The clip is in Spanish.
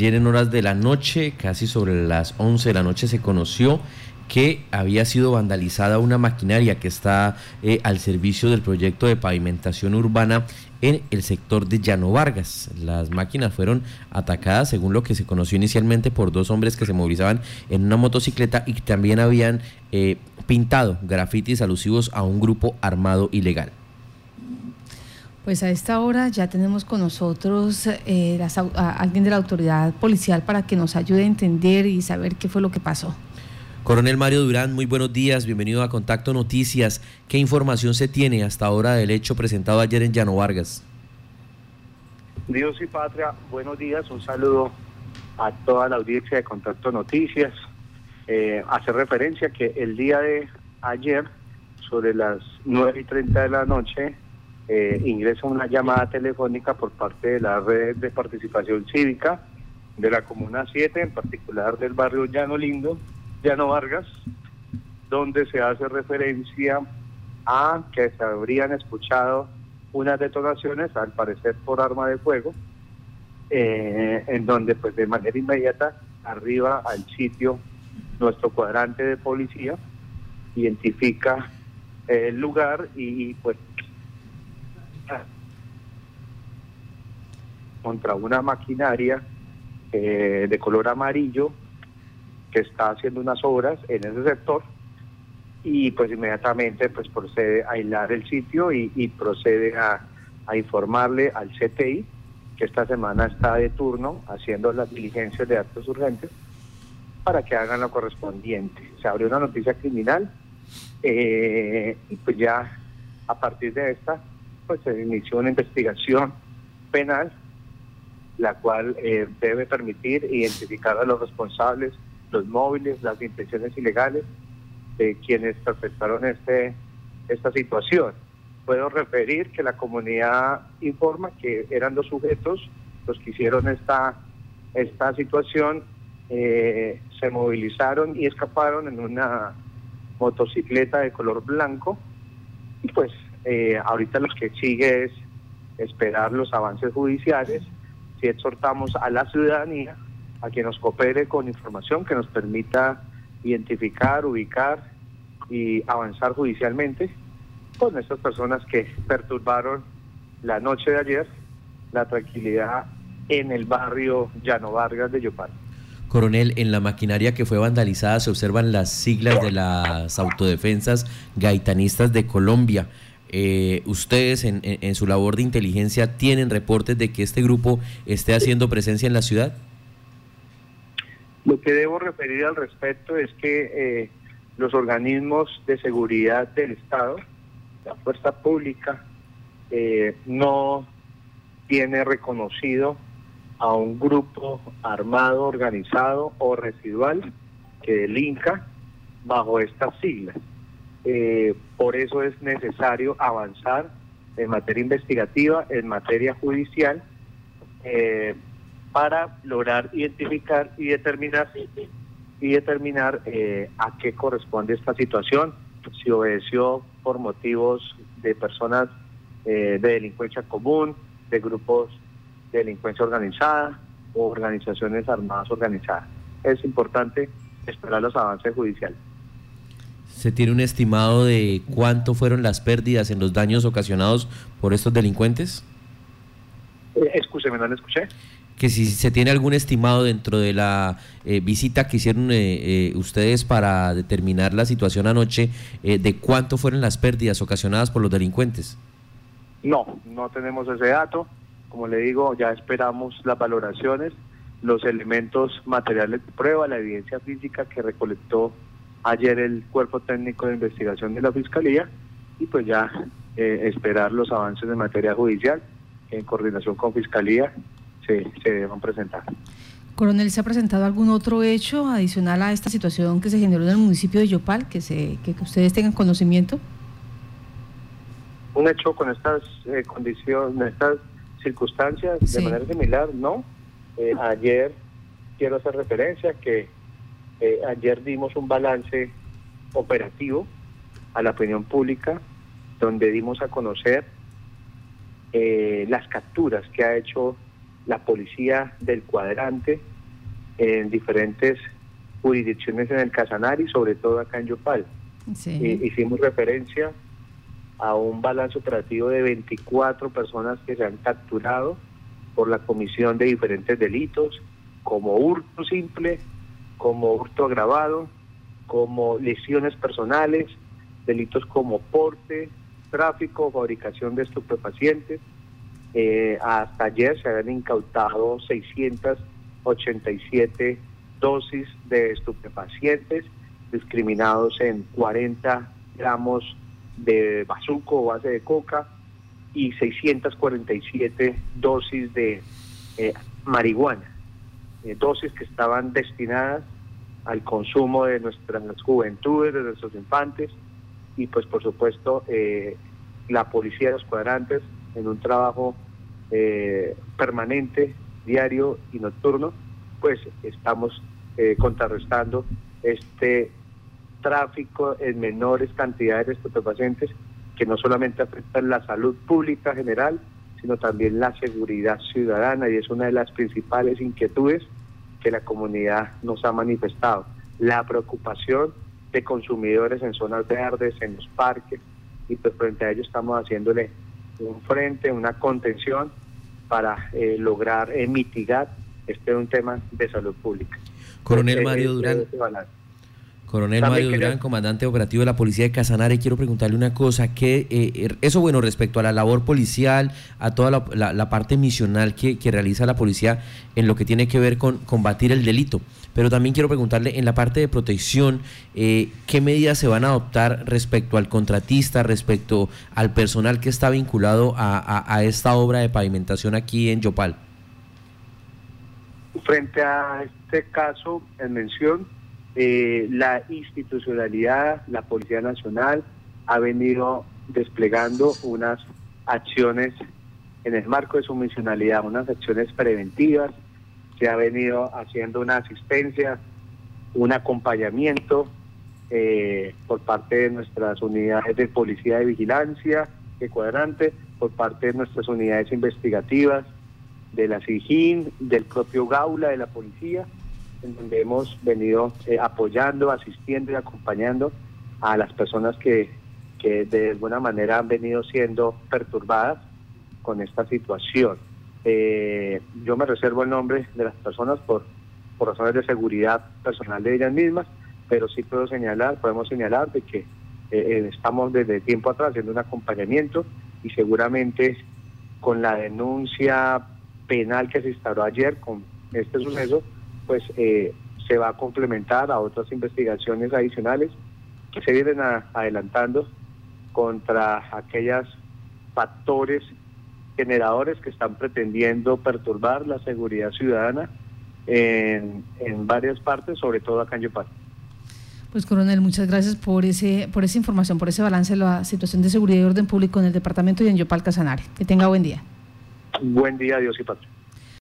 Ayer en horas de la noche, casi sobre las 11 de la noche, se conoció que había sido vandalizada una maquinaria que está eh, al servicio del proyecto de pavimentación urbana en el sector de Llano Vargas. Las máquinas fueron atacadas, según lo que se conoció inicialmente, por dos hombres que se movilizaban en una motocicleta y también habían eh, pintado grafitis alusivos a un grupo armado ilegal. Pues a esta hora ya tenemos con nosotros eh, a alguien de la autoridad policial para que nos ayude a entender y saber qué fue lo que pasó. Coronel Mario Durán, muy buenos días, bienvenido a Contacto Noticias. ¿Qué información se tiene hasta ahora del hecho presentado ayer en Llano Vargas? Dios y patria, buenos días, un saludo a toda la audiencia de Contacto Noticias. Eh, hace referencia que el día de ayer, sobre las 9 y 30 de la noche, eh, ingresa una llamada telefónica por parte de la red de participación cívica de la Comuna 7, en particular del barrio Llano Lindo, Llano Vargas, donde se hace referencia a que se habrían escuchado unas detonaciones, al parecer por arma de fuego, eh, en donde pues de manera inmediata arriba al sitio nuestro cuadrante de policía identifica el lugar y pues contra una maquinaria eh, de color amarillo que está haciendo unas obras en ese sector y pues inmediatamente pues procede a aislar el sitio y, procede a, informarle al CTI que esta semana está de turno haciendo las diligencias de actos urgentes para que hagan lo correspondiente. Se abrió una noticia criminal eh, y pues ya a partir de esta pues se inició una investigación penal la cual eh, debe permitir identificar a los responsables, los móviles, las intenciones ilegales de quienes perpetraron este, esta situación. Puedo referir que la comunidad informa que eran dos sujetos los que hicieron esta, esta situación, eh, se movilizaron y escaparon en una motocicleta de color blanco y pues eh, ahorita lo que sigue es esperar los avances judiciales si exhortamos a la ciudadanía a que nos coopere con información que nos permita identificar, ubicar y avanzar judicialmente con estas personas que perturbaron la noche de ayer la tranquilidad en el barrio Llano Vargas de Yopal. Coronel, en la maquinaria que fue vandalizada se observan las siglas de las autodefensas gaitanistas de Colombia. Eh, ustedes en, su labor de inteligencia tienen reportes de que este grupo esté haciendo presencia en la ciudad? Lo que debo referir al respecto es que eh, los organismos de seguridad del Estado, la fuerza pública, eh, no tiene reconocido a un grupo armado, organizado o residual que delinca bajo estas siglas. Eh, por eso es necesario avanzar en materia investigativa, en materia judicial, eh, para lograr identificar y determinar y determinar eh, a qué corresponde esta situación, si obedeció por motivos de personas de delincuencia común, de grupos de delincuencia organizada o organizaciones armadas organizadas. Es importante esperar los avances judiciales. ¿Se tiene un estimado de cuánto fueron las pérdidas en los daños ocasionados por estos delincuentes? Eh, no lo escuché. Que si se tiene algún estimado dentro de la eh, visita que hicieron eh, eh, ustedes para determinar la situación anoche, de cuánto fueron las pérdidas ocasionadas por los delincuentes. No, no tenemos ese dato. Como le digo, ya esperamos las valoraciones, los elementos materiales de prueba, la evidencia física que recolectó ayer el cuerpo técnico de investigación de la Fiscalía y pues ya eh, esperar los avances en materia judicial en coordinación con Fiscalía se, se deban presentar. Coronel, ¿se ha presentado algún otro hecho adicional a esta situación que se generó en el municipio de Yopal, que, se, que, ustedes tengan conocimiento? Un hecho con estas eh, condiciones, estas circunstancias de manera similar, no. Eh, ayer quiero hacer referencia que eh, ayer dimos un balance operativo a la opinión pública donde dimos a conocer eh, las capturas que ha hecho la policía del cuadrante en diferentes jurisdicciones en el Casanare y sobre todo acá en Yopal. hicimos referencia a un balance operativo de 24 personas que se han capturado por la comisión de diferentes delitos, como hurto simple, como hurto agravado, como lesiones personales, delitos como porte, tráfico, fabricación de estupefacientes. Eh, hasta ayer se habían incautado 687 dosis de estupefacientes, discriminados en 40 gramos de bazuco o base de coca y 647 dosis de eh, marihuana, eh, dosis que estaban destinadas al consumo de nuestras juventudes, de nuestros infantes y pues por supuesto eh, la policía de los cuadrantes en un trabajo permanente, diario y nocturno, pues estamos contrarrestando este tráfico en menores cantidades de estupefacientes que no solamente afectan la salud pública general, sino también la seguridad ciudadana y es una de las principales inquietudes que la comunidad nos ha manifestado. La preocupación de consumidores en zonas verdes, en los parques, y pues frente a ello estamos haciéndole un frente, una contención para eh, lograr eh, mitigar este un tema de salud pública. Coronel Mario Durán. Coronel Mario Durán, comandante operativo de la Policía de Casanare, quiero preguntarle una cosa, que eh, er, eso bueno respecto a la labor policial, a toda la, parte misional que, realiza la policía en lo que tiene que ver con combatir el delito, pero también quiero preguntarle en la parte de protección, eh, ¿qué medidas se van a adoptar respecto al contratista, respecto al personal que está vinculado a, a esta obra de pavimentación aquí en Yopal? Frente a este caso en mención, eh, la institucionalidad, la Policía Nacional ha venido desplegando unas acciones en el marco de su misionalidad, unas acciones preventivas, se ha venido haciendo una asistencia, un acompañamiento eh, por parte de nuestras unidades de policía de vigilancia, de cuadrante, por parte de nuestras unidades investigativas, de la SIGIN, del propio Gaula, de la policía, en donde hemos venido eh, apoyando, asistiendo y acompañando a las personas que, que de alguna manera han venido siendo perturbadas con esta situación. Eh, yo me reservo el nombre de las personas por, por razones de seguridad personal de ellas mismas, pero sí puedo señalar, podemos señalar de que eh, estamos desde tiempo atrás haciendo un acompañamiento y seguramente con la denuncia penal que se instauró ayer con este suceso, pues eh, se va a complementar a otras investigaciones adicionales que se vienen adelantando contra aquellos factores generadores que están pretendiendo perturbar la seguridad ciudadana en, varias partes, sobre todo acá en Yopal. Pues coronel, muchas gracias por ese por esa información, por ese balance de la situación de seguridad y orden público en el departamento y en Yopal Casanare. Que tenga buen día. Buen día, Dios y patria.